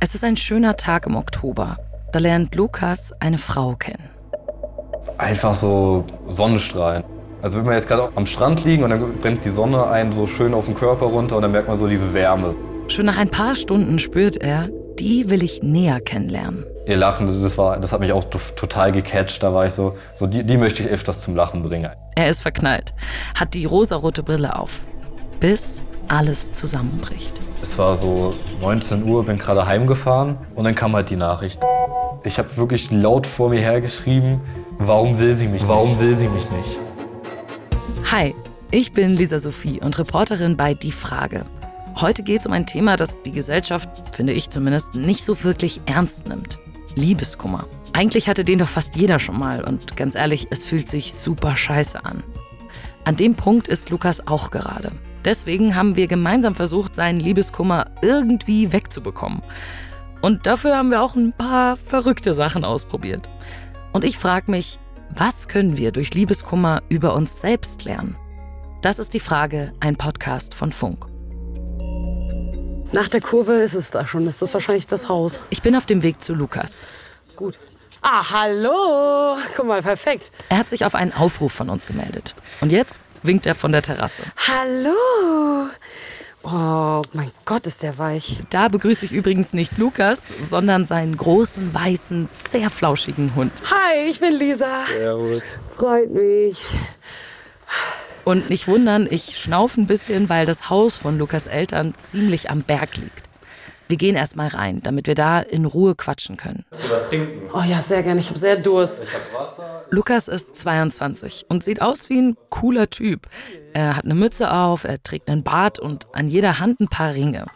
Es ist ein schöner Tag im Oktober. Da lernt Lukas eine Frau kennen. Einfach so Sonnenstrahlen. Also wenn wir jetzt gerade am Strand liegen und dann brennt die Sonne einen so schön auf den Körper runter und dann merkt man so diese Wärme. Schon nach ein paar Stunden spürt er, die will ich näher kennenlernen. Ihr Lachen, das, war, das hat mich auch total gecatcht. Da war ich so, so die, die möchte ich öfters zum Lachen bringen. Er ist verknallt, hat die rosarote Brille auf, bis alles zusammenbricht. Es war so 19 Uhr, bin gerade heimgefahren und dann kam halt die Nachricht. Ich habe wirklich laut vor mir hergeschrieben, warum will sie mich warum nicht? will sie mich nicht? Hi, ich bin Lisa Sophie und Reporterin bei Die Frage. Heute geht es um ein Thema, das die Gesellschaft, finde ich zumindest, nicht so wirklich ernst nimmt. Liebeskummer. Eigentlich hatte den doch fast jeder schon mal und ganz ehrlich, es fühlt sich super scheiße an. An dem Punkt ist Lukas auch gerade. Deswegen haben wir gemeinsam versucht, seinen Liebeskummer irgendwie wegzubekommen. Und dafür haben wir auch ein paar verrückte Sachen ausprobiert. Und ich frage mich, was können wir durch Liebeskummer über uns selbst lernen? Das ist die Frage, ein Podcast von Funk. Nach der Kurve ist es da schon. Ist das wahrscheinlich das Haus? Ich bin auf dem Weg zu Lukas. Gut. Ah, hallo. Guck mal, perfekt. Er hat sich auf einen Aufruf von uns gemeldet. Und jetzt winkt er von der Terrasse. Hallo. Oh, mein Gott, ist der weich. Da begrüße ich übrigens nicht Lukas, sondern seinen großen, weißen, sehr flauschigen Hund. Hi, ich bin Lisa. Servus. Freut mich. Und nicht wundern, ich schnaufe ein bisschen, weil das Haus von Lukas Eltern ziemlich am Berg liegt. Wir gehen erst mal rein, damit wir da in Ruhe quatschen können. Willst du was trinken? Oh ja, sehr gerne. Ich habe sehr Durst. Ich hab Wasser. Lukas ist 22 und sieht aus wie ein cooler Typ. Er hat eine Mütze auf, er trägt einen Bart und an jeder Hand ein paar Ringe.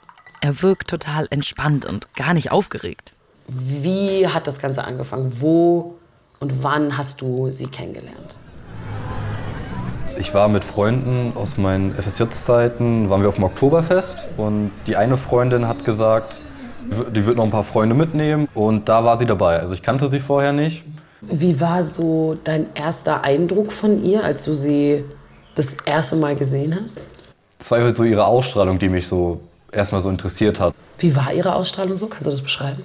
Er wirkt total entspannt und gar nicht aufgeregt. Wie hat das Ganze angefangen? Wo und wann hast du sie kennengelernt? Ich war mit Freunden aus meinen FSJ-Zeiten, waren wir auf dem Oktoberfest und die eine Freundin hat gesagt, die wird noch ein paar Freunde mitnehmen und da war sie dabei. Also ich kannte sie vorher nicht. Wie war so dein erster Eindruck von ihr, als du sie das erste Mal gesehen hast? War halt so ihre Ausstrahlung, die mich so erstmal so interessiert hat. Wie war ihre Ausstrahlung so? Kannst du das beschreiben?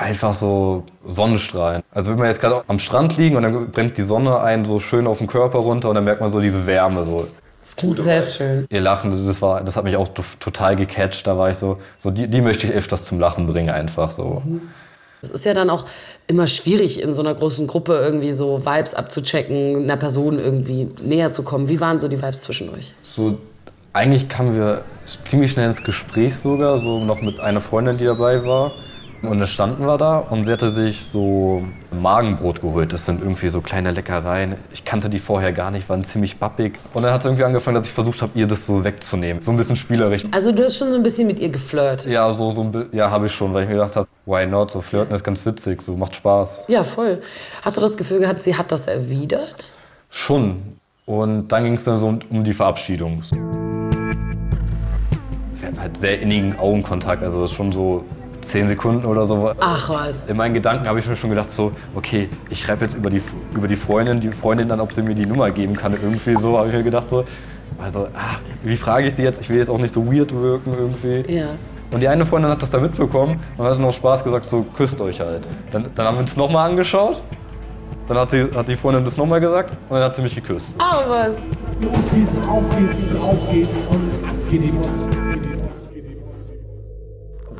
Einfach so Sonnenstrahlen. Also wenn wir jetzt gerade am Strand liegen und dann brennt die Sonne einen so schön auf den Körper runter und dann merkt man so diese Wärme. So. Das klingt sehr schön. Ihr Lachen, das, war, das hat mich auch total gecatcht. Da war ich so, so die, die möchte ich öfters zum Lachen bringen einfach so. Es ist ja dann auch immer schwierig, in so einer großen Gruppe irgendwie so Vibes abzuchecken, einer Person irgendwie näher zu kommen. Wie waren so die Vibes zwischen euch? So, eigentlich kamen wir ziemlich schnell ins Gespräch sogar, so noch mit einer Freundin, die dabei war. Und dann standen wir da und sie hatte sich so Magenbrot geholt. Das sind irgendwie so kleine Leckereien. Ich kannte die vorher gar nicht, waren ziemlich bappig. Und dann hat es irgendwie angefangen, dass ich versucht habe, ihr das so wegzunehmen. So ein bisschen spielerisch. Also du hast schon so ein bisschen mit ihr geflirt. Ja, so, so ein ja, habe ich schon, weil ich mir gedacht habe, why not? So flirten ist ganz witzig, so macht Spaß. Ja, voll. Hast du das Gefühl gehabt, sie hat das erwidert? Schon. Und dann ging es dann so um, um die Verabschiedung. Wir hatten halt sehr innigen Augenkontakt, also das ist schon so zehn Sekunden oder so. Ach was. In meinen Gedanken habe ich mir schon gedacht, so, okay, ich schreibe jetzt über die, über die Freundin, die Freundin dann, ob sie mir die Nummer geben kann. Irgendwie so habe ich mir gedacht, so. Also, ah, wie frage ich sie jetzt? Ich will jetzt auch nicht so weird wirken irgendwie. Ja. Und die eine Freundin hat das da mitbekommen und hat dann auch Spaß gesagt, so, küsst euch halt. Dann, dann haben wir uns nochmal angeschaut. Dann hat, sie, hat die Freundin das nochmal gesagt und dann hat sie mich geküsst. Ah, was? Los geht's, auf geht's, drauf geht's und ab geht die Post.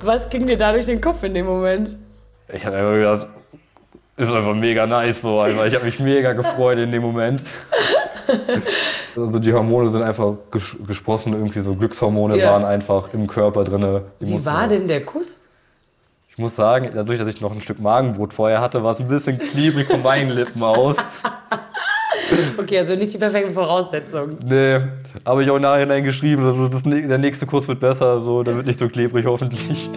Was ging dir da durch den Kopf in dem Moment? Ich habe einfach gedacht, ist einfach mega nice so einfach. Ich habe mich mega gefreut in dem Moment. Also die Hormone sind einfach ges gesprossen, irgendwie so Glückshormone Ja. waren einfach im Körper drin. Wie war denn der Kuss? Ich muss sagen, dadurch, dass ich noch ein Stück Magenbrot vorher hatte, war es ein bisschen klebrig von meinen Lippen aus. Okay, also nicht die perfekten Voraussetzungen. Nee, habe ich auch Nachhinein geschrieben, also das, der nächste Kurs wird besser, so, der wird nicht so klebrig hoffentlich.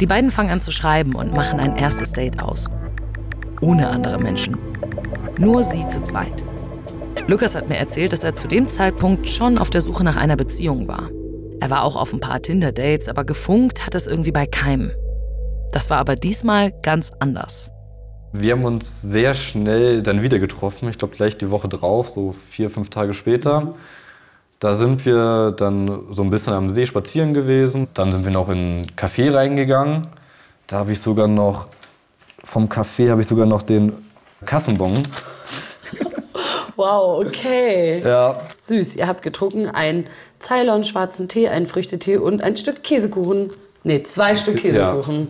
Die beiden fangen an zu schreiben und machen ein erstes Date aus. Ohne andere Menschen. Nur sie zu zweit. Lukas hat mir erzählt, dass er zu dem Zeitpunkt schon auf der Suche nach einer Beziehung war. Er war auch auf ein paar Tinder-Dates, aber gefunkt hat es irgendwie bei keinem. Das war aber diesmal ganz anders. Wir haben uns sehr schnell dann wieder getroffen, ich glaube gleich die Woche drauf, so vier, fünf Tage später. Da sind wir dann so ein bisschen am See spazieren gewesen. Dann sind wir noch in einen Café reingegangen. Da habe ich sogar noch, vom Café habe ich sogar noch den Kassenbon. Wow, okay. Ja, Süß, ihr habt getrunken einen Ceylon schwarzen Tee, einen Früchtetee und ein Stück Käsekuchen. Nee, zwei Stück Käsekuchen.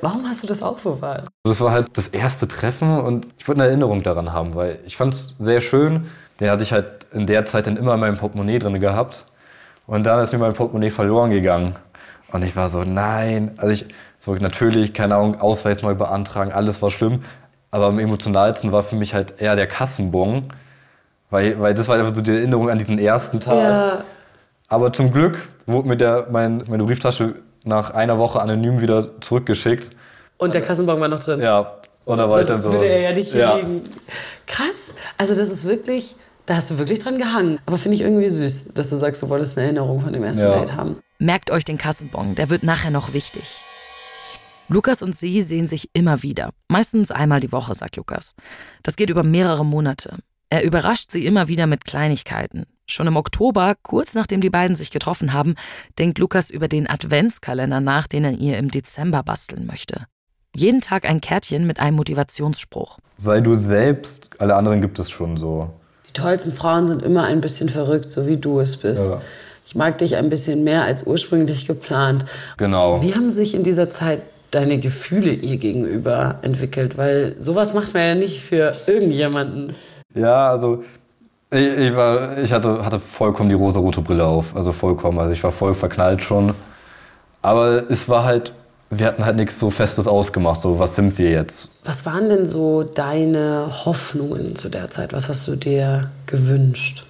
Warum hast du das aufbewahrt? das war halt das erste Treffen und ich wollte eine Erinnerung daran haben, weil ich fand es sehr schön. Den hatte ich halt in der Zeit dann immer in meinem Portemonnaie drin gehabt. Und dann ist mir mein Portemonnaie verloren gegangen. Und ich war so, nein. Also ich, so natürlich, keine Ahnung, Ausweis neu beantragen, alles war schlimm. Aber am emotionalsten war für mich halt eher der Kassenbon. Weil, weil das war einfach so die Erinnerung an diesen ersten Tag. Ja. Aber zum Glück wurde mir der, mein, meine Brieftasche nach einer Woche anonym wieder zurückgeschickt. Und der Kassenbon war noch drin. Ja, und da war ich dann so. würde er ja nicht hier ja. liegen. Krass. Also das ist wirklich, da hast du wirklich dran gehangen. Aber finde ich irgendwie süß, dass du sagst, du wolltest eine Erinnerung von dem ersten Ja. Date haben. Merkt euch den Kassenbon, der wird nachher noch wichtig. Lukas und sie sehen sich immer wieder. Meistens einmal die Woche, sagt Lukas. Das geht über mehrere Monate. Er überrascht sie immer wieder mit Kleinigkeiten. Schon im Oktober, kurz nachdem die beiden sich getroffen haben, denkt Lukas über den Adventskalender nach, den er ihr im Dezember basteln möchte. Jeden Tag ein Kärtchen mit einem Motivationsspruch. Sei du selbst, alle anderen gibt es schon so. Die tollsten Frauen sind immer ein bisschen verrückt, so wie du es bist. Ja. Ich mag dich ein bisschen mehr als ursprünglich geplant. Genau. Wie haben sich in dieser Zeit deine Gefühle ihr gegenüber entwickelt? Weil sowas macht man ja nicht für irgendjemanden. Ja, also ich, ich, war, ich hatte, hatte vollkommen die rosa-rote Brille auf. Also vollkommen. Also ich war voll verknallt schon. Aber es war halt, wir hatten halt nichts so Festes ausgemacht. So, was sind wir jetzt? Was waren denn so deine Hoffnungen zu der Zeit? Was hast du dir gewünscht?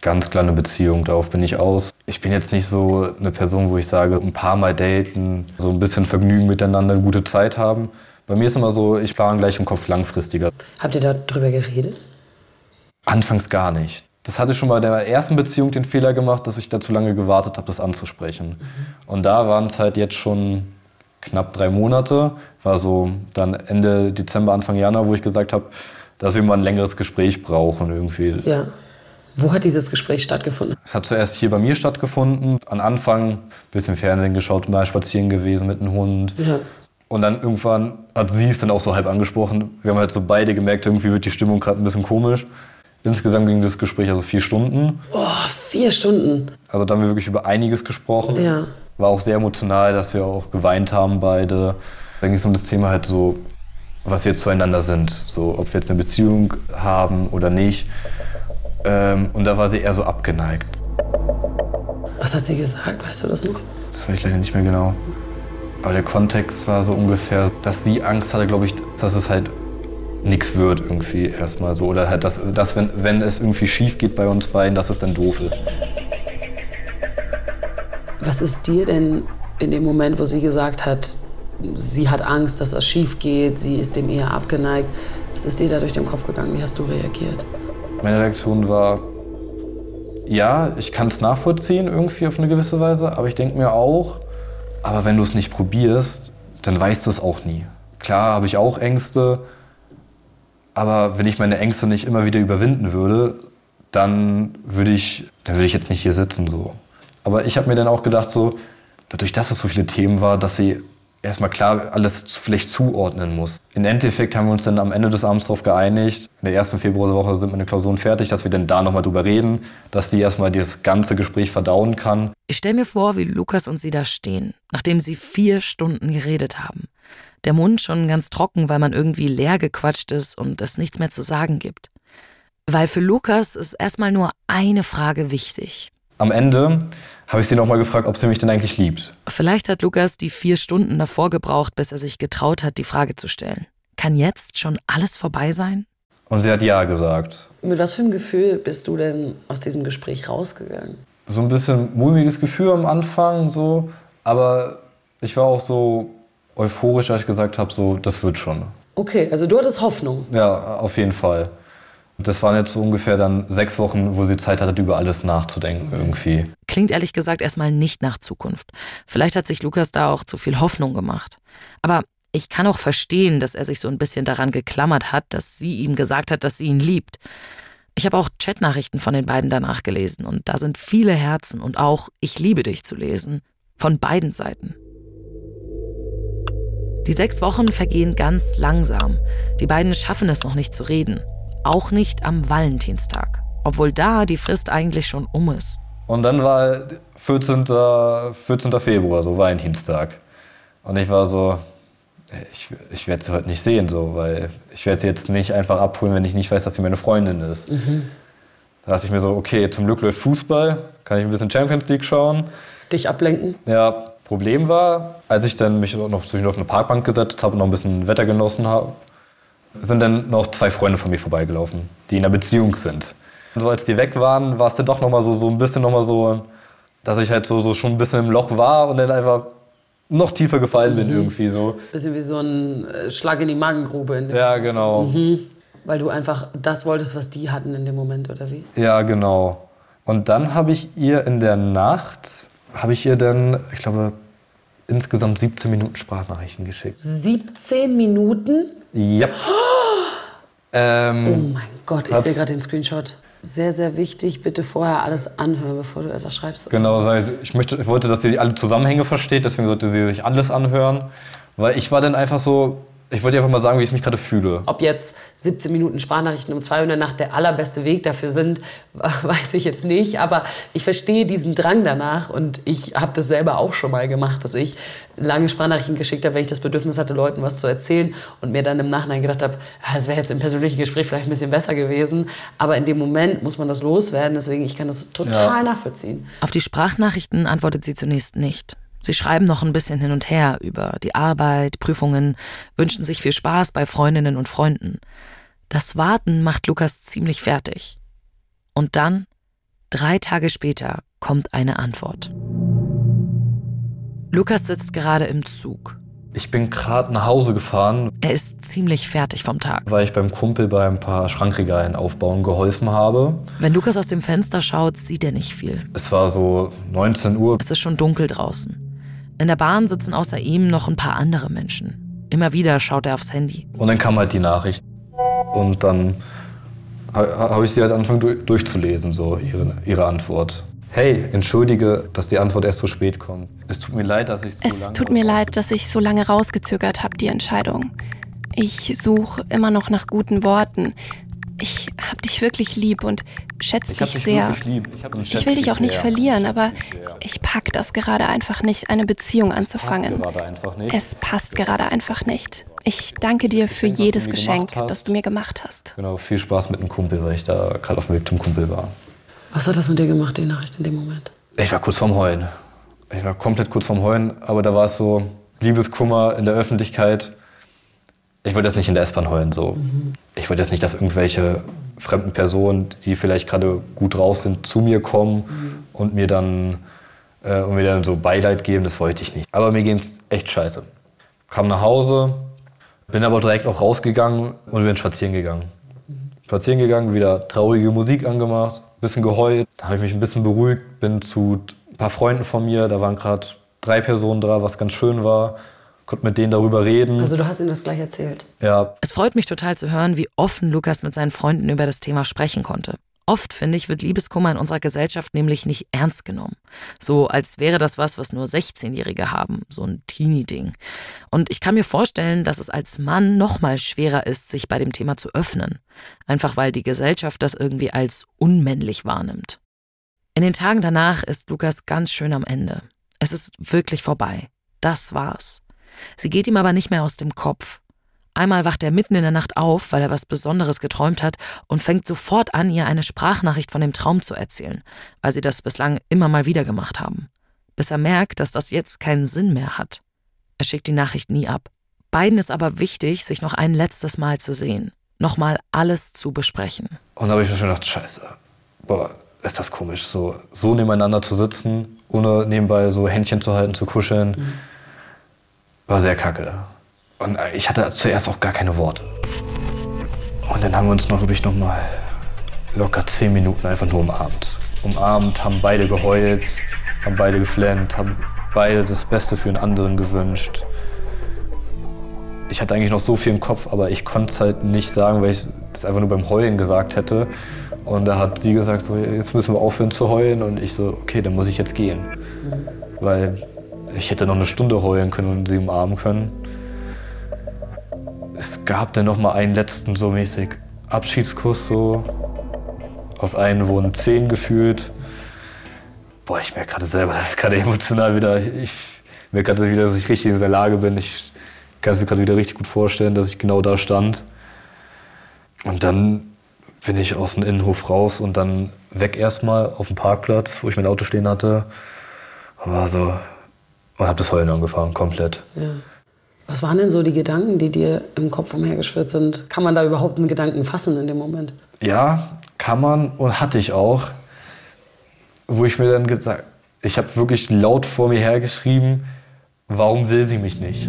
Ganz klar eine Beziehung, darauf bin ich aus. Ich bin jetzt nicht so eine Person, wo ich sage, ein paar Mal daten, so ein bisschen Vergnügen miteinander, eine gute Zeit haben. Bei mir ist immer so, ich plane gleich im Kopf langfristiger. Habt ihr darüber geredet? Anfangs gar nicht. Das hatte ich schon bei der ersten Beziehung den Fehler gemacht, dass ich da zu lange gewartet habe, das anzusprechen. Und da waren es halt jetzt schon knapp drei Monate. War so dann Ende Dezember, Anfang Januar, wo ich gesagt habe, dass wir mal ein längeres Gespräch brauchen irgendwie. Ja. Wo hat dieses Gespräch stattgefunden? Es hat zuerst hier bei mir stattgefunden. Am Anfang ein bisschen Fernsehen geschaut, mal spazieren gewesen mit dem Hund. Ja. Und dann irgendwann hat sie es dann auch so halb angesprochen. Wir haben halt so beide gemerkt, irgendwie wird die Stimmung gerade ein bisschen komisch. Insgesamt ging das Gespräch also vier Stunden. Oh, vier Stunden. Also da haben wir wirklich über einiges gesprochen. Ja. War auch sehr emotional, dass wir auch geweint haben beide. Dann ging es um das Thema halt so, was wir zueinander sind. So, ob wir jetzt eine Beziehung haben oder nicht. Ähm, und da war sie eher so abgeneigt. Was hat sie gesagt? Weißt du das noch? Das weiß ich leider nicht mehr genau. Aber der Kontext war so ungefähr, dass sie Angst hatte, glaube ich, dass es halt nichts wird irgendwie erstmal so. Oder halt, dass, dass wenn, wenn es irgendwie schief geht bei uns beiden, dass es dann doof ist. Was ist dir denn in dem Moment, wo sie gesagt hat, sie hat Angst, dass das schief geht, sie ist dem eher abgeneigt, was ist dir da durch den Kopf gegangen? Wie hast du reagiert? Meine Reaktion war, ja, ich kann es nachvollziehen irgendwie auf eine gewisse Weise, aber ich denke mir auch, aber wenn du es nicht probierst, dann weißt du es auch nie. Klar habe ich auch Ängste, aber wenn ich meine Ängste nicht immer wieder überwinden würde, dann würde ich, dann würde ich jetzt nicht hier sitzen so. Aber ich habe mir dann auch gedacht so, dadurch, dass es so viele Themen war, dass sie erstmal klar alles vielleicht zuordnen muss. Im Endeffekt haben wir uns dann am Ende des Abends darauf geeinigt, in der ersten Februarwoche sind meine Klausuren fertig, dass wir dann da nochmal drüber reden, dass die erstmal dieses ganze Gespräch verdauen kann. Ich stelle mir vor, wie Lukas und sie da stehen, nachdem sie vier Stunden geredet haben. Der Mund schon ganz trocken, weil man irgendwie leer gequatscht ist und es nichts mehr zu sagen gibt. Weil für Lukas ist erstmal nur eine Frage wichtig. Am Ende habe ich sie nochmal gefragt, ob sie mich denn eigentlich liebt. Vielleicht hat Lukas die vier Stunden davor gebraucht, bis er sich getraut hat, die Frage zu stellen. Kann jetzt schon alles vorbei sein? Und sie hat ja gesagt. Mit was für einem Gefühl bist du denn aus diesem Gespräch rausgegangen? So ein bisschen mulmiges Gefühl am Anfang, so. Aber ich war auch so euphorisch, als ich gesagt habe, so, das wird schon. Okay, also du hattest Hoffnung. Ja, auf jeden Fall. Das waren jetzt so ungefähr dann sechs Wochen, wo sie Zeit hatte, über alles nachzudenken irgendwie. Klingt ehrlich gesagt erstmal nicht nach Zukunft. Vielleicht hat sich Lukas da auch zu viel Hoffnung gemacht. Aber ich kann auch verstehen, dass er sich so ein bisschen daran geklammert hat, dass sie ihm gesagt hat, dass sie ihn liebt. Ich habe auch Chatnachrichten von den beiden danach gelesen und da sind viele Herzen und auch Ich liebe dich zu lesen. Von beiden Seiten. Die sechs Wochen vergehen ganz langsam. Die beiden schaffen es noch nicht zu reden. Auch nicht am Valentinstag. Obwohl da die Frist eigentlich schon um ist. Und dann war 14. 14. Februar, so Valentinstag. Und ich war so, ich, ich werde sie heute nicht sehen, so, weil ich werde sie jetzt nicht einfach abholen, wenn ich nicht weiß, dass sie meine Freundin ist. Da dachte ich mir so, okay, zum Glück läuft Fußball, kann ich ein bisschen Champions League schauen. Dich ablenken? Ja, Problem war, als ich dann mich noch auf eine Parkbank gesetzt habe und noch ein bisschen Wetter genossen habe, sind dann noch zwei Freunde von mir vorbeigelaufen, die in einer Beziehung sind. Und so als die weg waren, war es dann doch noch mal so, so ein bisschen noch mal so, dass ich halt so, so schon ein bisschen im Loch war und dann einfach noch tiefer gefallen bin irgendwie so. Bisschen wie so ein äh, Schlag in die Magengrube. In Ja, genau. Weil du einfach das wolltest, was die hatten in dem Moment, oder wie? Ja, genau. Und dann habe ich ihr in der Nacht, habe ich ihr dann, ich glaube, insgesamt 17 Minuten Sprachnachrichten geschickt. 17 Minuten? Ja. Ähm, Oh mein Gott, ich sehe gerade den Screenshot. Sehr, sehr wichtig. Bitte vorher alles anhören, bevor du da schreibst. Genau, also ich, möchte, ich wollte, dass sie alle Zusammenhänge versteht, deswegen sollte sie sich alles anhören. Weil ich war dann einfach so, ich wollte einfach mal sagen, wie ich mich gerade fühle. Ob jetzt 17 Minuten Sprachnachrichten um 2 Uhr in der Nacht der allerbeste Weg dafür sind, weiß ich jetzt nicht. Aber ich verstehe diesen Drang danach und ich habe das selber auch schon mal gemacht, dass ich lange Sprachnachrichten geschickt habe, wenn ich das Bedürfnis hatte, Leuten was zu erzählen und mir dann im Nachhinein gedacht habe, ah, es wäre jetzt im persönlichen Gespräch vielleicht ein bisschen besser gewesen. Aber in dem Moment muss man das loswerden. Deswegen, ich kann das total Ja. nachvollziehen. Auf die Sprachnachrichten antwortet sie zunächst nicht. Sie schreiben noch ein bisschen hin und her über die Arbeit, Prüfungen, wünschen sich viel Spaß bei Freundinnen und Freunden. Das Warten macht Lukas ziemlich fertig. Und dann, drei Tage später, kommt eine Antwort. Lukas sitzt gerade im Zug. Ich bin gerade nach Hause gefahren, Er ist ziemlich fertig vom Tag. weil ich beim Kumpel bei ein paar Schrankregalen aufbauen geholfen habe. Wenn Lukas aus dem Fenster schaut, sieht er nicht viel. Es war so 19 Uhr. Es ist schon dunkel draußen. In der Bahn sitzen außer ihm noch ein paar andere Menschen. Immer wieder schaut er aufs Handy. Und dann kam halt die Nachricht. Und dann ha- habe ich sie halt angefangen du- durchzulesen, so ihre, ihre Antwort. Hey, entschuldige, dass die Antwort erst so spät kommt. Es tut mir leid, dass ich so Es lange tut mir leid, dass ich so lange rausgezögert habe, die Entscheidung. Ich suche immer noch nach guten Worten. Ich hab dich wirklich lieb und schätze dich dich sehr. lieb. Ich Ich will dich auch nicht sehr. verlieren, aber Ich pack das gerade einfach nicht, eine Beziehung Passt anzufangen. gerade einfach nicht. Es passt gerade einfach nicht. Ich danke dir für du jedes Geschenk, das du mir gemacht hast. Genau, viel Spaß mit dem Kumpel, weil ich da gerade auf dem Weg zum Kumpel war. Was hat das mit dir gemacht, die Nachricht in dem Moment? Ich war kurz vorm Heulen. Ich war komplett kurz vorm Heulen, aber da war es so Liebeskummer in der Öffentlichkeit. Ich wollte jetzt nicht in der S-Bahn heulen, so. Ich wollte jetzt nicht, dass irgendwelche fremden Personen, die vielleicht gerade gut drauf sind, zu mir kommen und mir dann äh, und mir dann so Beileid geben. Das wollte ich nicht. Aber mir ging es echt scheiße. Kam nach Hause, bin aber direkt auch rausgegangen und bin spazieren gegangen. Spazieren gegangen, wieder traurige Musik angemacht, bisschen geheult. Da habe ich mich ein bisschen beruhigt, bin zu ein paar Freunden von mir, da waren gerade drei Personen da, was ganz schön war. Konnte mit denen darüber reden. Also du hast ihm das gleich erzählt. ja, Es freut mich total zu hören, wie offen Lukas mit seinen Freunden über das Thema sprechen konnte. Oft, finde ich, wird Liebeskummer in unserer Gesellschaft nämlich nicht ernst genommen. So als wäre das was, was nur 16-Jährige haben, so ein Teenie-Ding. Und ich kann mir vorstellen, dass es als Mann noch mal schwerer ist, sich bei dem Thema zu öffnen. Einfach weil die Gesellschaft das irgendwie als unmännlich wahrnimmt. In den Tagen danach ist Lukas ganz schön am Ende. Es ist wirklich vorbei. Das war's. Sie geht ihm aber nicht mehr aus dem Kopf. Einmal wacht er mitten in der Nacht auf, weil er was Besonderes geträumt hat und fängt sofort an, ihr eine Sprachnachricht von dem Traum zu erzählen, weil sie das bislang immer mal wieder gemacht haben. Bis er merkt, dass das jetzt keinen Sinn mehr hat. Er schickt die Nachricht nie ab. Beiden ist aber wichtig, sich noch ein letztes Mal zu sehen. Nochmal alles zu besprechen. Und da habe ich mir schon gedacht, scheiße, boah, ist das komisch, so, so nebeneinander zu sitzen, ohne nebenbei so Händchen zu halten, zu kuscheln. War sehr kacke. Und äh, ich hatte zuerst auch gar keine Worte. Und dann haben wir uns noch, glaube ich, noch mal locker zehn Minuten einfach nur umarmt. Umarmt, haben beide geheult, haben beide geflennt, haben beide das Beste für den anderen gewünscht. Ich hatte eigentlich noch so viel im Kopf, aber ich konnte es halt nicht sagen, weil ich das einfach nur beim Heulen gesagt hätte. Und da hat sie gesagt, so, jetzt müssen wir aufhören zu heulen. Und ich so, okay, dann muss ich jetzt gehen. Weil ich hätte noch eine Stunde heulen können und sie umarmen können. gab dann noch mal einen letzten so mäßig Abschiedskuss so. Aus einem wurden zehn gefühlt. Boah, ich merke gerade selber, das ist gerade emotional wieder. Ich merke gerade wieder, dass ich richtig in der Lage bin. Ich kann es mir gerade wieder richtig gut vorstellen, dass ich genau da stand. Und dann bin ich aus dem Innenhof raus und dann weg erstmal auf dem Parkplatz, wo ich mein Auto stehen hatte. Und war so und habe das Heulen angefangen, komplett. Ja. Was waren denn so die Gedanken, die dir im Kopf umhergeschwirrt sind? Kann man da überhaupt einen Gedanken fassen in dem Moment? Ja, kann man und hatte ich auch. Wo ich mir dann gesagt, ich habe wirklich laut vor mir hergeschrieben, warum will sie mich nicht?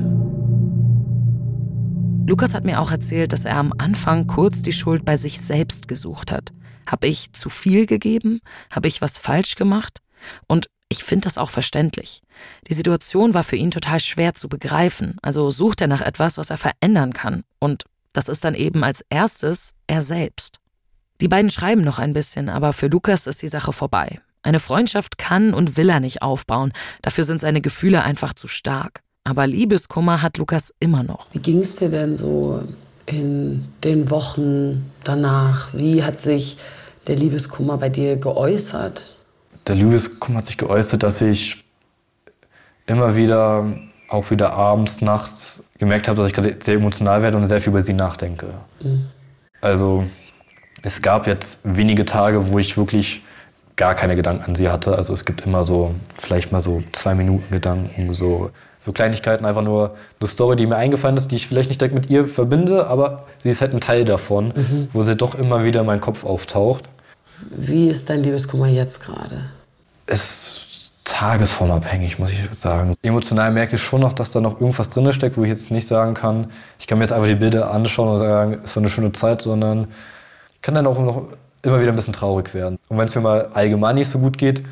Lukas hat mir auch erzählt, dass er am Anfang kurz die Schuld bei sich selbst gesucht hat. Habe ich zu viel gegeben? Habe ich was falsch gemacht? Und ich finde das auch verständlich. Die Situation war für ihn total schwer zu begreifen, also sucht er nach etwas, was er verändern kann. Und das ist dann eben als erstes er selbst. Die beiden schreiben noch ein bisschen, aber für Lukas ist die Sache vorbei. Eine Freundschaft kann und will er nicht aufbauen, dafür sind seine Gefühle einfach zu stark. Aber Liebeskummer hat Lukas immer noch. Wie ging es dir denn so in den Wochen danach? Wie hat sich der Liebeskummer bei dir geäußert? Der Liebeskummer hat sich geäußert, dass ich immer wieder, auch wieder abends, nachts, gemerkt habe, dass ich gerade sehr emotional werde und sehr viel über sie nachdenke. Mhm. Also es gab jetzt wenige Tage, wo ich wirklich gar keine Gedanken an sie hatte. Also es gibt immer so, vielleicht mal so zwei Minuten Gedanken, so, so Kleinigkeiten, einfach nur eine Story, die mir eingefallen ist, die ich vielleicht nicht direkt mit ihr verbinde, aber sie ist halt ein Teil davon, mhm. wo sie doch immer wieder in meinen Kopf auftaucht. Wie ist dein Liebeskummer jetzt gerade? Es ist tagesformabhängig, muss ich sagen. Emotional merke ich schon noch, dass da noch irgendwas drin steckt, wo ich jetzt nicht sagen kann, ich kann mir jetzt einfach die Bilder anschauen und sagen, es war eine schöne Zeit, sondern ich kann dann auch noch immer wieder ein bisschen traurig werden. Und wenn es mir mal allgemein nicht so gut geht,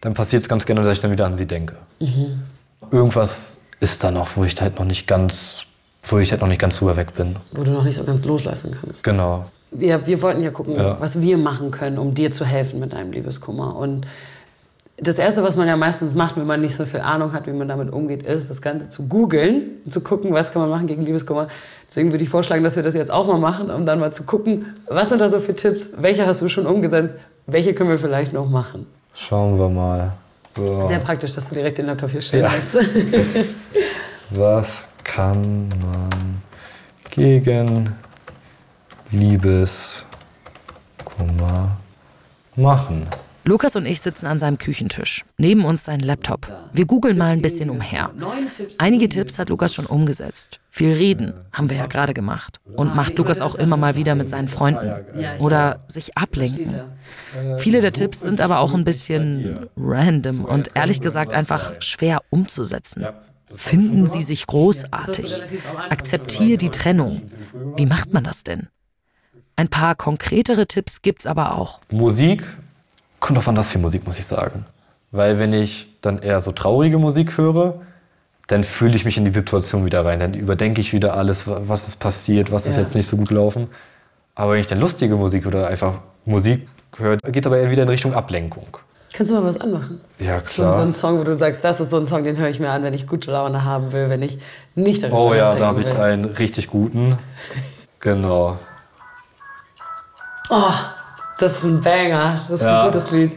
dann passiert es ganz gerne, dass ich dann wieder an sie denke. Mhm. Irgendwas ist da noch, wo ich halt noch nicht ganz, wo ich halt noch nicht ganz drüber weg bin. Wo du noch nicht so ganz loslassen kannst. Genau. Wir, wir wollten ja gucken, ja. was wir machen können, um dir zu helfen mit deinem Liebeskummer. Und das Erste, was man ja meistens macht, wenn man nicht so viel Ahnung hat, wie man damit umgeht, ist, das Ganze zu googeln und zu gucken, was kann man machen gegen Liebeskummer. Deswegen würde ich vorschlagen, dass wir das jetzt auch mal machen, um dann mal zu gucken, was sind da so für Tipps, welche hast du schon umgesetzt, welche können wir vielleicht noch machen. Schauen wir mal. So. Sehr praktisch, dass du direkt den Laptop hier stehen ja. hast. was kann man gegen Liebeskummer machen? Lukas und ich sitzen an seinem Küchentisch. Neben uns sein Laptop. Wir googeln mal ein bisschen umher. Einige Tipps hat Lukas schon umgesetzt. Viel reden haben wir ja gerade gemacht. Und macht Lukas auch immer mal wieder mit seinen Freunden. Oder sich ablenken. Viele der Tipps sind aber auch ein bisschen random und ehrlich gesagt einfach schwer umzusetzen. Finden Sie sich großartig. Akzeptiere die Trennung. Wie macht man das denn? Ein paar konkretere Tipps gibt's aber auch. Musik kommt auf an, was für Musik, muss ich sagen. Weil wenn ich dann eher so traurige Musik höre, dann fühle ich mich in die Situation wieder rein. Dann überdenke ich wieder alles, was ist passiert, was ist ja. jetzt nicht so gut gelaufen. Aber wenn ich dann lustige Musik oder einfach Musik höre, geht es aber eher wieder in Richtung Ablenkung. Kannst du mal was anmachen? Ja, klar. So, so ein Song, wo du sagst, das ist so ein Song, den höre ich mir an, wenn ich gute Laune haben will, wenn ich nicht darüber Oh ja, da habe ich einen richtig guten. genau. Oh, das ist ein Banger. Das ist ja. ein gutes Lied.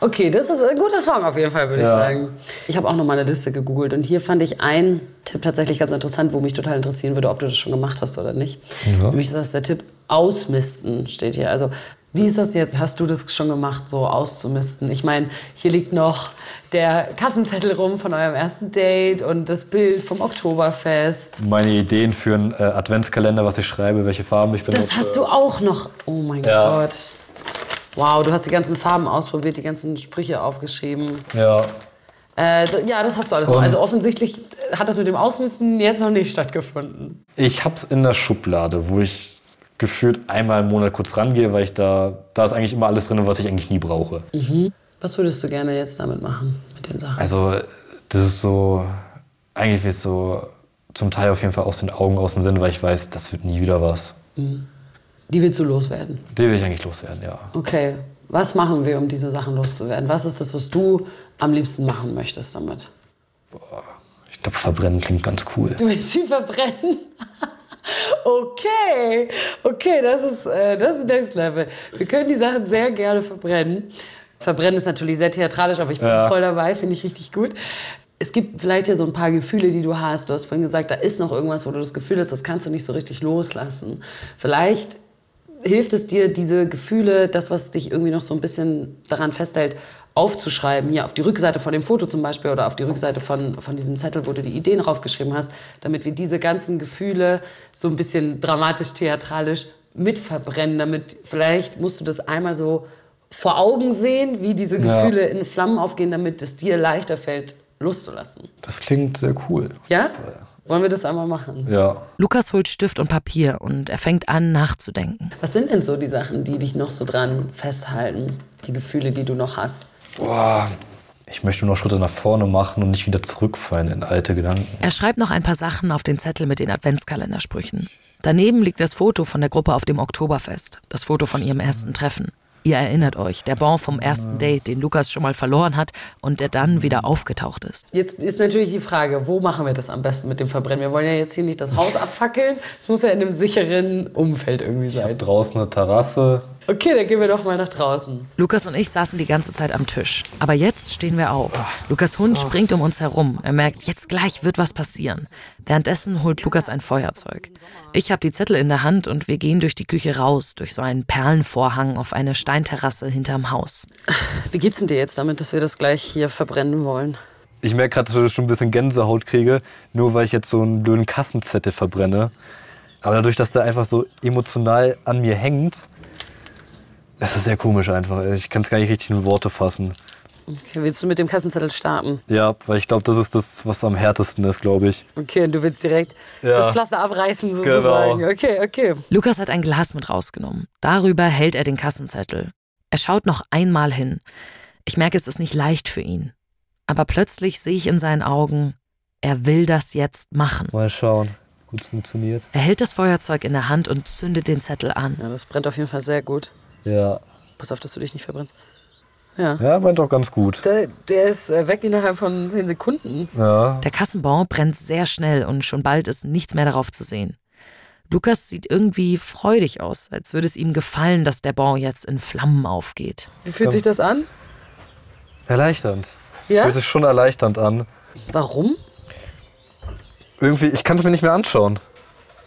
Okay, das ist ein guter Song auf jeden Fall, würde ja. ich sagen. Ich habe auch noch mal eine Liste gegoogelt und hier fand ich einen Tipp tatsächlich ganz interessant, wo mich total interessieren würde, ob du das schon gemacht hast oder nicht. Ja. Nämlich ist das der Tipp Ausmisten steht hier. Also wie ist das jetzt? Hast du das schon gemacht, so auszumisten? Ich meine, hier liegt noch der Kassenzettel rum von eurem ersten Date und das Bild vom Oktoberfest. Meine Ideen für einen äh, Adventskalender, was ich schreibe, welche Farben ich benutze. Das hast du auch noch. Oh mein ja. Gott. Wow, du hast die ganzen Farben ausprobiert, die ganzen Sprüche aufgeschrieben. Ja. Äh, ja, das hast du alles. noch. Also offensichtlich hat das mit dem Ausmisten jetzt noch nicht stattgefunden. Ich hab's in der Schublade, wo ich gefühlt einmal im Monat kurz rangehe, weil ich da, da ist eigentlich immer alles drin, was ich eigentlich nie brauche. Mhm. Was würdest du gerne jetzt damit machen, mit den Sachen? Also, das ist so, eigentlich wird es so zum Teil auf jeden Fall aus den Augen, aus dem Sinn, weil ich weiß, das wird nie wieder was. Mhm. Die willst du loswerden? Die will ich eigentlich loswerden, ja. Okay. Was machen wir, um diese Sachen loszuwerden? Was ist das, was du am liebsten machen möchtest damit? Ich glaube, verbrennen klingt ganz cool. Du willst sie verbrennen? okay, okay, das ist, äh, das ist Next Level. Wir können die Sachen sehr gerne verbrennen. Das Verbrennen ist natürlich sehr theatralisch, aber ich bin Ja. voll dabei, finde ich richtig gut. Es gibt vielleicht ja so ein paar Gefühle, die du hast. Du hast vorhin gesagt, da ist noch irgendwas, wo du das Gefühl hast, das kannst du nicht so richtig loslassen. Vielleicht hilft es dir, diese Gefühle, das, was dich irgendwie noch so ein bisschen daran festhält, aufzuschreiben. Hier auf die Rückseite von dem Foto zum Beispiel oder auf die Rückseite von, von diesem Zettel, wo du die Ideen draufgeschrieben hast, damit wir diese ganzen Gefühle so ein bisschen dramatisch, theatralisch mitverbrennen. Damit vielleicht musst du das einmal so vor Augen sehen, wie diese Ja. Gefühle in Flammen aufgehen, damit es dir leichter fällt, loszulassen. Das klingt sehr cool. Ja? Wollen wir das einmal machen? Ja. Lukas holt Stift und Papier und er fängt an nachzudenken. Was sind denn so die Sachen, die dich noch so dran festhalten? Die Gefühle, die du noch hast? Boah. Ich möchte noch Schritte nach vorne machen und nicht wieder zurückfallen in alte Gedanken. Er schreibt noch ein paar Sachen auf den Zettel mit den Adventskalendersprüchen. Daneben liegt das Foto von der Gruppe auf dem Oktoberfest, das Foto von ihrem ersten Treffen. Ihr erinnert euch, der Bon vom ersten Date, den Lukas schon mal verloren hat und der dann wieder aufgetaucht ist. Jetzt ist natürlich die Frage, wo machen wir das am besten mit dem Verbrennen? Wir wollen ja jetzt hier nicht das Haus abfackeln. Es muss ja in einem sicheren Umfeld irgendwie sein. Draußen eine Terrasse. Okay, dann gehen wir doch mal nach draußen. Lukas und ich saßen die ganze Zeit am Tisch. Aber jetzt stehen wir auf. Lukas Hund springt um uns herum. Er merkt, jetzt gleich wird was passieren. Währenddessen holt Lukas ein Feuerzeug. Ich habe die Zettel in der Hand und wir gehen durch die Küche raus, durch so einen Perlenvorhang auf eine Steinterrasse hinterm Haus. Wie geht's denn dir jetzt damit, dass wir das gleich hier verbrennen wollen? Ich merke gerade, dass ich schon ein bisschen Gänsehaut kriege, nur weil ich jetzt so einen blöden Kassenzettel verbrenne. Aber dadurch, dass der einfach so emotional an mir hängt, es ist sehr komisch einfach. Ich kann es gar nicht richtig in Worte fassen. Okay, willst du mit dem Kassenzettel starten? Ja, weil ich glaube, das ist das, was am härtesten ist, glaube ich. Okay, und du willst direkt Ja. das Pflaster abreißen sozusagen. Genau. Okay, okay. Lukas hat ein Glas mit rausgenommen. Darüber hält er den Kassenzettel. Er schaut noch einmal hin. Ich merke, es ist nicht leicht für ihn. Aber plötzlich sehe ich in seinen Augen, er will das jetzt machen. Mal schauen. Gut funktioniert. Er hält das Feuerzeug in der Hand und zündet den Zettel an. Ja, das brennt auf jeden Fall sehr gut. Ja. Pass auf, dass du dich nicht verbrennst. Ja. Ja, meint doch ganz gut. Der, der ist äh, weg innerhalb von 10 Sekunden. Ja. Der Kassenbon brennt sehr schnell und schon bald ist nichts mehr darauf zu sehen. Lukas sieht irgendwie freudig aus, als würde es ihm gefallen, dass der Bon jetzt in Flammen aufgeht. Wie fühlt sich das an? Erleichternd. Ja? Fühlt sich schon erleichternd an. Warum? Irgendwie, ich kann es mir nicht mehr anschauen.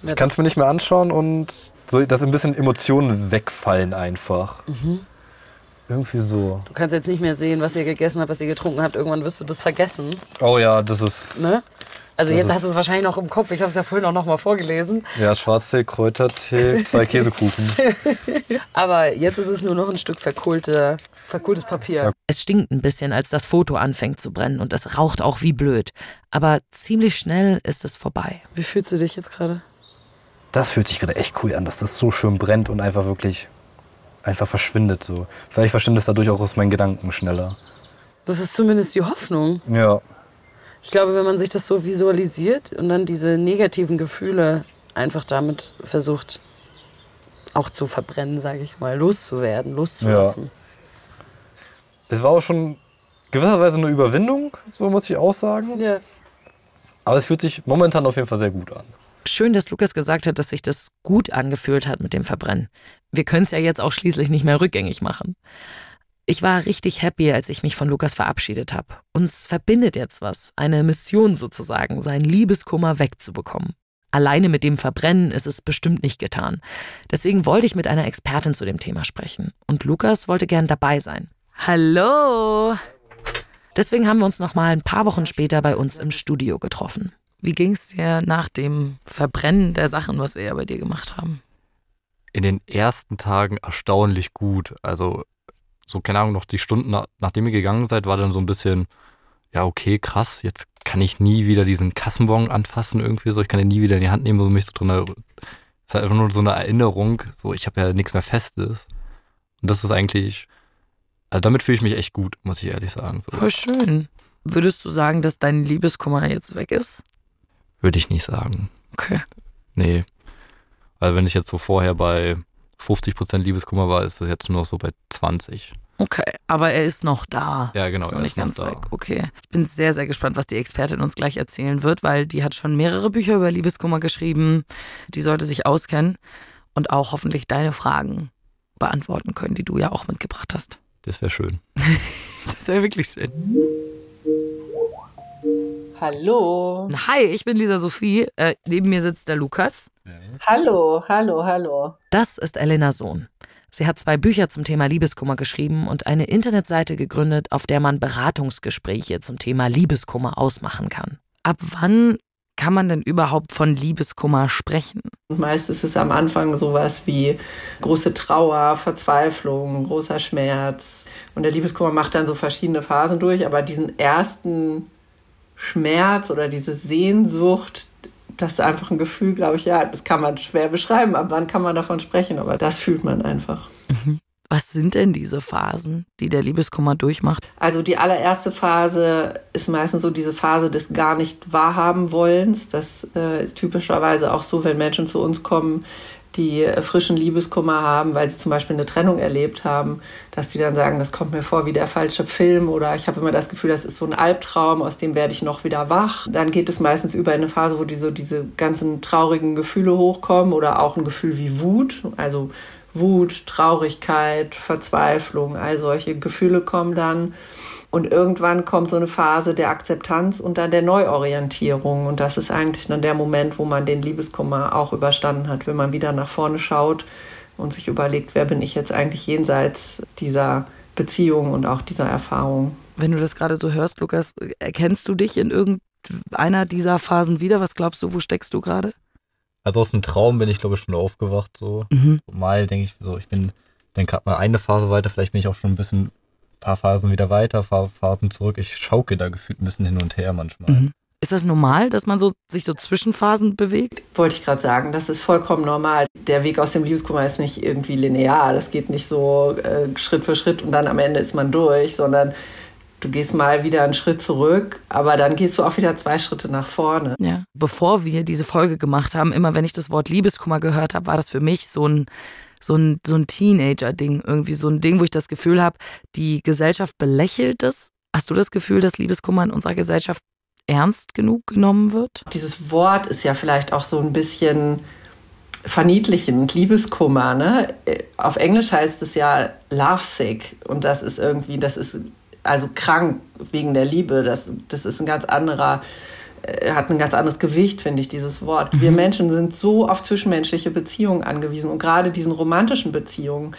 Ja, Ich kann es mir nicht mehr anschauen und so, dass ein bisschen Emotionen wegfallen einfach. Mhm. Irgendwie so. Du kannst jetzt nicht mehr sehen, was ihr gegessen habt, was ihr getrunken habt. Irgendwann wirst du das vergessen. Oh ja, das ist Ne? Also Das jetzt hast du es wahrscheinlich noch im Kopf. Ich habe es ja vorhin auch noch mal vorgelesen. ja Schwarztee, Kräutertee, zwei Käsekuchen. Aber jetzt ist es nur noch ein Stück verkohlte, verkohltes Papier. Es stinkt ein bisschen, als das Foto anfängt zu brennen und es raucht auch wie blöd. Aber ziemlich schnell ist es vorbei. Wie fühlst du dich jetzt gerade? Das fühlt sich gerade echt cool an, dass das so schön brennt und einfach wirklich einfach verschwindet so. Vielleicht verschwindet es dadurch auch aus meinen Gedanken schneller. Das ist zumindest die Hoffnung. Ja. Ich glaube, wenn man sich das so visualisiert und dann diese negativen Gefühle einfach damit versucht auch zu verbrennen, sage ich mal, loszuwerden, loszulassen. Es war auch schon gewisserweise eine Überwindung, so muss ich auch sagen. Ja. Aber es fühlt sich momentan auf jeden Fall sehr gut an. Schön, dass Lukas gesagt hat, dass sich das gut angefühlt hat mit dem Verbrennen. Wir können es ja jetzt auch schließlich nicht mehr rückgängig machen. Ich war richtig happy, als ich mich von Lukas verabschiedet habe. Uns verbindet jetzt was, eine Mission sozusagen, seinen Liebeskummer wegzubekommen. Alleine mit dem Verbrennen ist es bestimmt nicht getan. Deswegen wollte ich mit einer Expertin zu dem Thema sprechen. Und Lukas wollte gern dabei sein. Hallo! Deswegen haben wir uns noch mal ein paar Wochen später bei uns im Studio getroffen. Wie ging es dir nach dem Verbrennen der Sachen, was wir ja bei dir gemacht haben? in den ersten Tagen erstaunlich gut. Also, so, keine Ahnung, noch die Stunden, nach, nachdem ihr gegangen seid, war dann so ein bisschen, ja, okay, krass, jetzt kann ich nie wieder diesen Kassenbon anfassen irgendwie so. Ich kann den nie wieder in die Hand nehmen und mich so drin. Es ist halt einfach nur so eine Erinnerung. So, ich habe ja nichts mehr Festes. Und das ist eigentlich, also damit fühle ich mich echt gut, muss ich ehrlich sagen. So, Voll schön. Würdest du sagen, dass dein Liebeskummer jetzt weg ist? Würde ich nicht sagen. Okay. Nee. Weil wenn ich jetzt so vorher bei 50% Liebeskummer war, ist es jetzt nur noch so bei 20. Okay, aber er ist noch da. Ja, genau. Ist noch er nicht noch ganz da. weg. Okay. Ich bin sehr, sehr gespannt, was die Expertin uns gleich erzählen wird, weil die hat schon mehrere Bücher über Liebeskummer geschrieben. Die sollte sich auskennen und auch hoffentlich deine Fragen beantworten können, die du ja auch mitgebracht hast. Das wäre schön. Das wäre wirklich schön. Hallo. Hi, ich bin Lisa Sophie. Äh, neben mir sitzt der Lukas. Hallo, hallo, hallo. Das ist Elena Sohn. Sie hat zwei Bücher zum Thema Liebeskummer geschrieben und eine Internetseite gegründet, auf der man Beratungsgespräche zum Thema Liebeskummer ausmachen kann. Ab wann kann man denn überhaupt von Liebeskummer sprechen? Und meist ist es am Anfang sowas wie große Trauer, Verzweiflung, großer Schmerz. Und der Liebeskummer macht dann so verschiedene Phasen durch, aber diesen ersten Schmerz oder diese Sehnsucht, das ist einfach ein Gefühl, glaube ich, ja, das kann man schwer beschreiben. Ab wann kann man davon sprechen? Aber das fühlt man einfach. Was sind denn diese Phasen, die der Liebeskummer durchmacht? Also die allererste Phase ist meistens so diese Phase des gar nicht wahrhaben wollens. Das äh, ist typischerweise auch so, wenn Menschen zu uns kommen, die frischen Liebeskummer haben, weil sie zum Beispiel eine Trennung erlebt haben, dass die dann sagen, das kommt mir vor wie der falsche Film oder ich habe immer das Gefühl, das ist so ein Albtraum, aus dem werde ich noch wieder wach. Dann geht es meistens über in eine Phase, wo diese, diese ganzen traurigen Gefühle hochkommen oder auch ein Gefühl wie Wut, also Wut, Traurigkeit, Verzweiflung, all solche Gefühle kommen dann. Und irgendwann kommt so eine Phase der Akzeptanz und dann der Neuorientierung. Und das ist eigentlich dann der Moment, wo man den Liebeskummer auch überstanden hat, wenn man wieder nach vorne schaut und sich überlegt, wer bin ich jetzt eigentlich jenseits dieser Beziehung und auch dieser Erfahrung. Wenn du das gerade so hörst, Lukas, erkennst du dich in irgendeiner dieser Phasen wieder? Was glaubst du, wo steckst du gerade? Also aus dem Traum bin ich, glaube ich, schon aufgewacht. So. Mhm. Mal denke ich so, ich bin dann gerade mal eine Phase weiter, vielleicht bin ich auch schon ein bisschen, paar Phasen wieder weiter, paar Phasen zurück. Ich schauke da gefühlt ein bisschen hin und her manchmal. Mhm. Ist das normal, dass man so, sich so Zwischenphasen bewegt? Wollte ich gerade sagen, das ist vollkommen normal. Der Weg aus dem Liebeskummer ist nicht irgendwie linear. Das geht nicht so äh, Schritt für Schritt und dann am Ende ist man durch, sondern du gehst mal wieder einen Schritt zurück, aber dann gehst du auch wieder zwei Schritte nach vorne. Ja. Bevor wir diese Folge gemacht haben, immer wenn ich das Wort Liebeskummer gehört habe, war das für mich so ein, so ein, so ein Teenager-Ding. Irgendwie so ein Ding, wo ich das Gefühl habe, die Gesellschaft belächelt es. Hast du das Gefühl, dass Liebeskummer in unserer Gesellschaft ernst genug genommen wird? Dieses Wort ist ja vielleicht auch so ein bisschen verniedlichend, Liebeskummer. Ne? Auf Englisch heißt es ja lovesick und das ist irgendwie, das ist also krank wegen der Liebe. Das, das ist ein ganz anderer, hat ein ganz anderes Gewicht, finde ich, dieses Wort. Wir Menschen sind so auf zwischenmenschliche Beziehungen angewiesen und gerade diesen romantischen Beziehungen.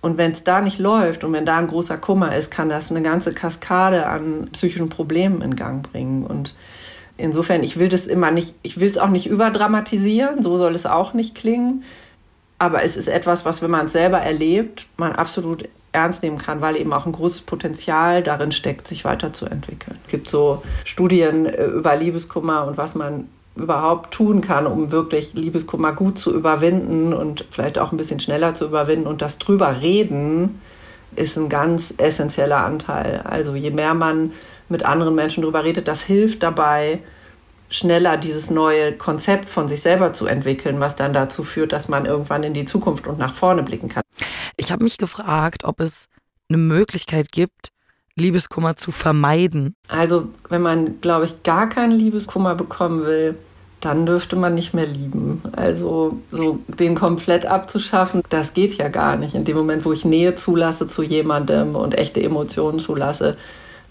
Und wenn es da nicht läuft und wenn da ein großer Kummer ist, kann das eine ganze Kaskade an psychischen Problemen in Gang bringen. Und insofern, ich will das immer nicht, ich will es auch nicht überdramatisieren, so soll es auch nicht klingen. Aber es ist etwas, was, wenn man es selber erlebt, man absolut ernst nehmen kann, weil eben auch ein großes Potenzial darin steckt, sich weiterzuentwickeln. Es gibt so Studien äh, über Liebeskummer und was man überhaupt tun kann, um wirklich Liebeskummer gut zu überwinden und vielleicht auch ein bisschen schneller zu überwinden. Und das drüber reden ist ein ganz essentieller Anteil. Also je mehr man mit anderen Menschen drüber redet, das hilft dabei, schneller dieses neue Konzept von sich selber zu entwickeln, was dann dazu führt, dass man irgendwann in die Zukunft und nach vorne blicken kann. Ich habe mich gefragt, ob es eine Möglichkeit gibt, Liebeskummer zu vermeiden. Also wenn man, glaube ich, gar keinen Liebeskummer bekommen will, dann dürfte man nicht mehr lieben. Also so den komplett abzuschaffen, das geht ja gar nicht. In dem Moment, wo ich Nähe zulasse zu jemandem und echte Emotionen zulasse,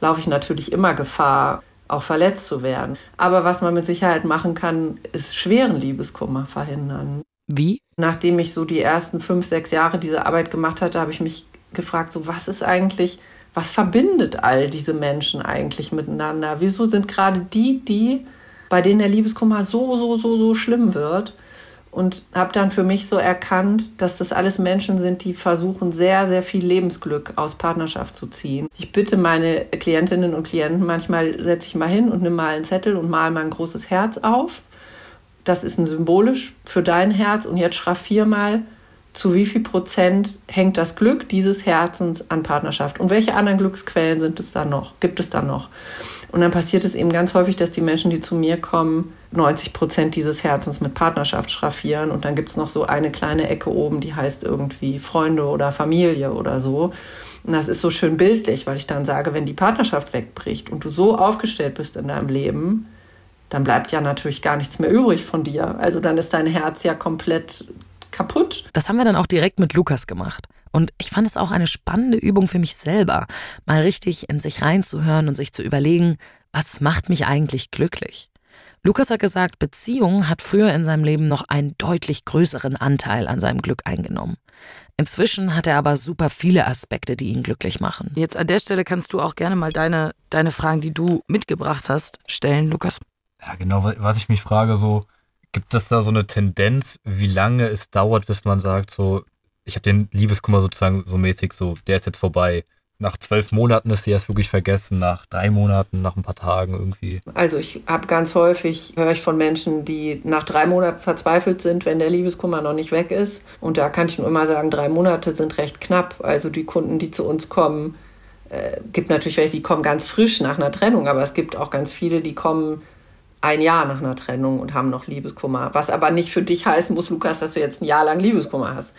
laufe ich natürlich immer Gefahr, auch verletzt zu werden. Aber was man mit Sicherheit machen kann, ist schweren Liebeskummer verhindern. Wie? Nachdem ich so die ersten fünf, sechs Jahre diese Arbeit gemacht hatte, habe ich mich gefragt, so was ist eigentlich, was verbindet all diese Menschen eigentlich miteinander? Wieso sind gerade die, die, bei denen der Liebeskummer so, so, so, so schlimm wird? Und habe dann für mich so erkannt, dass das alles Menschen sind, die versuchen, sehr, sehr viel Lebensglück aus Partnerschaft zu ziehen. Ich bitte meine Klientinnen und Klienten, manchmal setze ich mal hin und nimm mal einen Zettel und mal mal ein großes Herz auf. Das ist ein symbolisch für dein Herz. Und jetzt schraffier mal, zu wie viel Prozent hängt das Glück dieses Herzens an Partnerschaft? Und welche anderen Glücksquellen sind es da noch? Gibt es da noch? Und dann passiert es eben ganz häufig, dass die Menschen, die zu mir kommen, 90 Prozent dieses Herzens mit Partnerschaft schraffieren und dann gibt es noch so eine kleine Ecke oben, die heißt irgendwie Freunde oder Familie oder so. Und das ist so schön bildlich, weil ich dann sage, wenn die Partnerschaft wegbricht und du so aufgestellt bist in deinem Leben, dann bleibt ja natürlich gar nichts mehr übrig von dir. Also dann ist dein Herz ja komplett kaputt. Das haben wir dann auch direkt mit Lukas gemacht. Und ich fand es auch eine spannende Übung für mich selber, mal richtig in sich reinzuhören und sich zu überlegen, was macht mich eigentlich glücklich? Lukas hat gesagt, Beziehung hat früher in seinem Leben noch einen deutlich größeren Anteil an seinem Glück eingenommen. Inzwischen hat er aber super viele Aspekte, die ihn glücklich machen. Jetzt an der Stelle kannst du auch gerne mal deine, deine Fragen, die du mitgebracht hast, stellen, Lukas. Ja, genau, was ich mich frage, so, gibt es da so eine Tendenz, wie lange es dauert, bis man sagt, so, ich habe den Liebeskummer sozusagen so mäßig so, der ist jetzt vorbei. Nach zwölf Monaten ist die erst wirklich vergessen, nach drei Monaten, nach ein paar Tagen irgendwie. Also ich habe ganz häufig, höre ich von Menschen, die nach drei Monaten verzweifelt sind, wenn der Liebeskummer noch nicht weg ist. Und da kann ich nur immer sagen, drei Monate sind recht knapp. Also die Kunden, die zu uns kommen, äh, gibt natürlich welche, die kommen ganz frisch nach einer Trennung, aber es gibt auch ganz viele, die kommen ein Jahr nach einer Trennung und haben noch Liebeskummer. Was aber nicht für dich heißen muss, Lukas, dass du jetzt ein Jahr lang Liebeskummer hast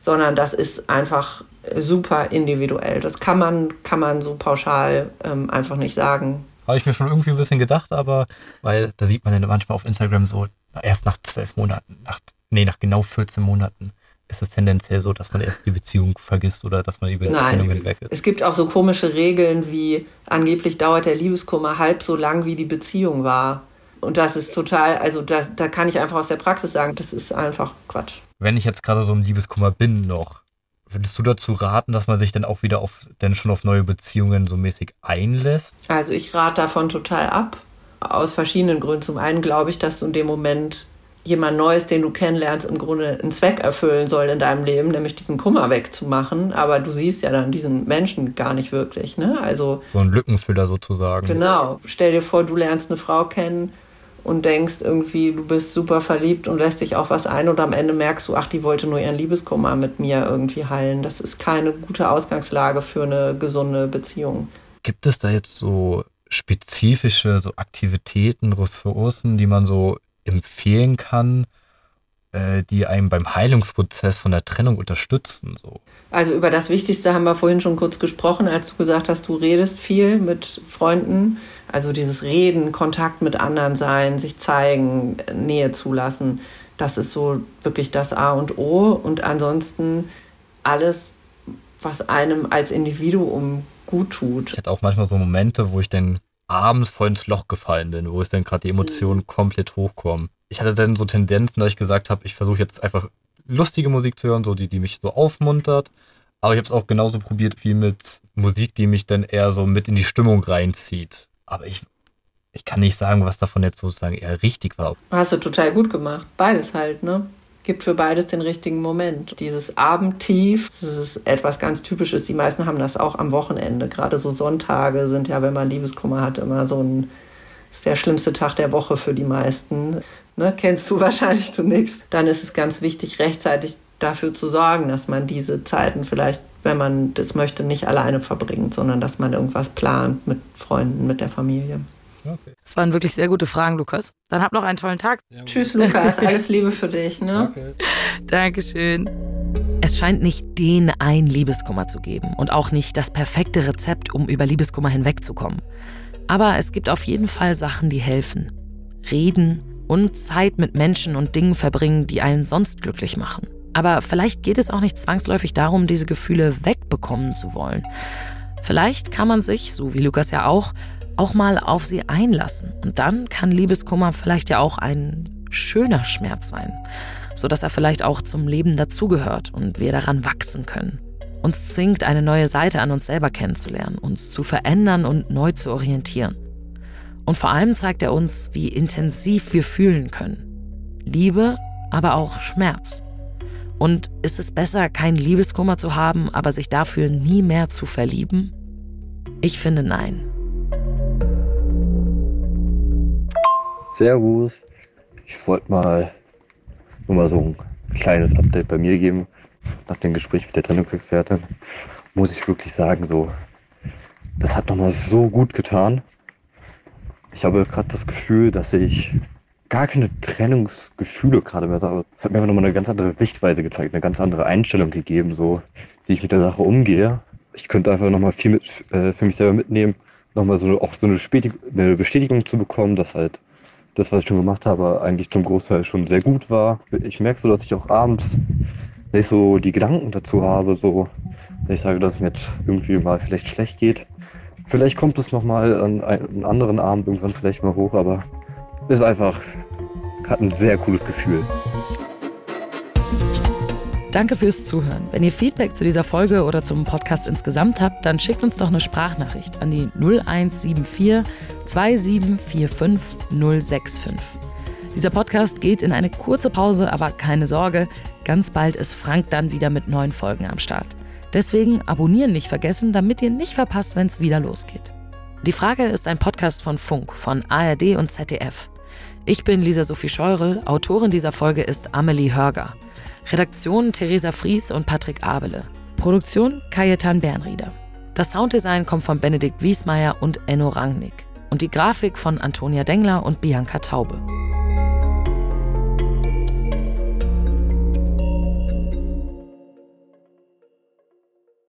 sondern das ist einfach super individuell. Das kann man, kann man so pauschal ähm, einfach nicht sagen. Habe ich mir schon irgendwie ein bisschen gedacht, aber weil da sieht man dann manchmal auf Instagram so, erst nach zwölf Monaten, nach, nee, nach genau 14 Monaten ist es tendenziell so, dass man erst die Beziehung vergisst oder dass man über die Trennung hinweg ist. Es gibt auch so komische Regeln wie angeblich dauert der Liebeskummer halb so lang, wie die Beziehung war. Und das ist total, also das, da kann ich einfach aus der Praxis sagen, das ist einfach Quatsch wenn ich jetzt gerade so im Liebeskummer bin noch, würdest du dazu raten, dass man sich dann auch wieder auf, denn schon auf neue Beziehungen so mäßig einlässt? Also ich rate davon total ab. Aus verschiedenen Gründen. Zum einen glaube ich, dass du in dem Moment jemand Neues, den du kennenlernst, im Grunde einen Zweck erfüllen soll in deinem Leben, nämlich diesen Kummer wegzumachen. Aber du siehst ja dann diesen Menschen gar nicht wirklich. Ne? Also, so ein Lückenfüller sozusagen. Genau. Stell dir vor, du lernst eine Frau kennen, und denkst irgendwie, du bist super verliebt und lässt dich auf was ein und am Ende merkst du, ach, die wollte nur ihren Liebeskummer mit mir irgendwie heilen. Das ist keine gute Ausgangslage für eine gesunde Beziehung. Gibt es da jetzt so spezifische so Aktivitäten, Ressourcen, die man so empfehlen kann, äh, die einem beim Heilungsprozess von der Trennung unterstützen? So? Also über das Wichtigste haben wir vorhin schon kurz gesprochen, als du gesagt hast, du redest viel mit Freunden. Also dieses Reden, Kontakt mit anderen sein, sich zeigen, Nähe zulassen, das ist so wirklich das A und O. Und ansonsten alles, was einem als Individuum gut tut. Ich hatte auch manchmal so Momente, wo ich dann abends voll ins Loch gefallen bin, wo es dann gerade die Emotionen mhm. komplett hochkommen. Ich hatte dann so Tendenzen, dass ich gesagt habe, ich versuche jetzt einfach lustige Musik zu hören, so die, die mich so aufmuntert. Aber ich habe es auch genauso probiert wie mit Musik, die mich dann eher so mit in die Stimmung reinzieht. Aber ich, ich kann nicht sagen, was davon jetzt sozusagen eher richtig war. Hast du total gut gemacht. Beides halt, ne? Gibt für beides den richtigen Moment. Dieses Abendtief, das ist etwas ganz Typisches. Die meisten haben das auch am Wochenende. Gerade so Sonntage sind ja, wenn man Liebeskummer hat, immer so ein, ist der schlimmste Tag der Woche für die meisten. Ne? Kennst du wahrscheinlich, du nix. Dann ist es ganz wichtig, rechtzeitig dafür zu sorgen, dass man diese Zeiten vielleicht wenn man das möchte, nicht alleine verbringt, sondern dass man irgendwas plant mit Freunden, mit der Familie. Okay. Das waren wirklich sehr gute Fragen, Lukas. Dann habt noch einen tollen Tag. Ja, Tschüss, Lukas. Alles Liebe für dich. Ne? Okay. Dankeschön. Es scheint nicht den ein Liebeskummer zu geben und auch nicht das perfekte Rezept, um über Liebeskummer hinwegzukommen. Aber es gibt auf jeden Fall Sachen, die helfen. Reden und Zeit mit Menschen und Dingen verbringen, die einen sonst glücklich machen. Aber vielleicht geht es auch nicht zwangsläufig darum, diese Gefühle wegbekommen zu wollen. Vielleicht kann man sich, so wie Lukas ja auch, auch mal auf sie einlassen. Und dann kann Liebeskummer vielleicht ja auch ein schöner Schmerz sein, sodass er vielleicht auch zum Leben dazugehört und wir daran wachsen können. Uns zwingt, eine neue Seite an uns selber kennenzulernen, uns zu verändern und neu zu orientieren. Und vor allem zeigt er uns, wie intensiv wir fühlen können. Liebe, aber auch Schmerz. Und ist es besser, keinen Liebeskummer zu haben, aber sich dafür nie mehr zu verlieben? Ich finde nein. Servus. Ich wollte mal nur mal so ein kleines Update bei mir geben. Nach dem Gespräch mit der Trennungsexpertin muss ich wirklich sagen, so, das hat nochmal so gut getan. Ich habe gerade das Gefühl, dass ich gar keine Trennungsgefühle gerade mehr, aber es hat mir einfach nochmal eine ganz andere Sichtweise gezeigt, eine ganz andere Einstellung gegeben, so wie ich mit der Sache umgehe. Ich könnte einfach nochmal viel mit, äh, für mich selber mitnehmen, nochmal so auch so eine, eine Bestätigung zu bekommen, dass halt das, was ich schon gemacht habe, eigentlich zum Großteil schon sehr gut war. Ich merke so, dass ich auch abends nicht so die Gedanken dazu habe, so, dass ich sage, dass es mir jetzt irgendwie mal vielleicht schlecht geht. Vielleicht kommt es nochmal an einem anderen Abend irgendwann vielleicht mal hoch, aber ist einfach gerade ein sehr cooles Gefühl. Danke fürs Zuhören. Wenn ihr Feedback zu dieser Folge oder zum Podcast insgesamt habt, dann schickt uns doch eine Sprachnachricht an die 0174 2745 065. Dieser Podcast geht in eine kurze Pause, aber keine Sorge, ganz bald ist Frank dann wieder mit neuen Folgen am Start. Deswegen abonnieren nicht vergessen, damit ihr nicht verpasst, wenn es wieder losgeht. Die Frage ist ein Podcast von Funk, von ARD und ZDF. Ich bin Lisa Sophie Scheurel, Autorin dieser Folge ist Amelie Hörger. Redaktion Theresa Fries und Patrick Abele. Produktion Kajetan Bernrieder. Das Sounddesign kommt von Benedikt Wiesmeier und Enno Rangnick. Und die Grafik von Antonia Dengler und Bianca Taube.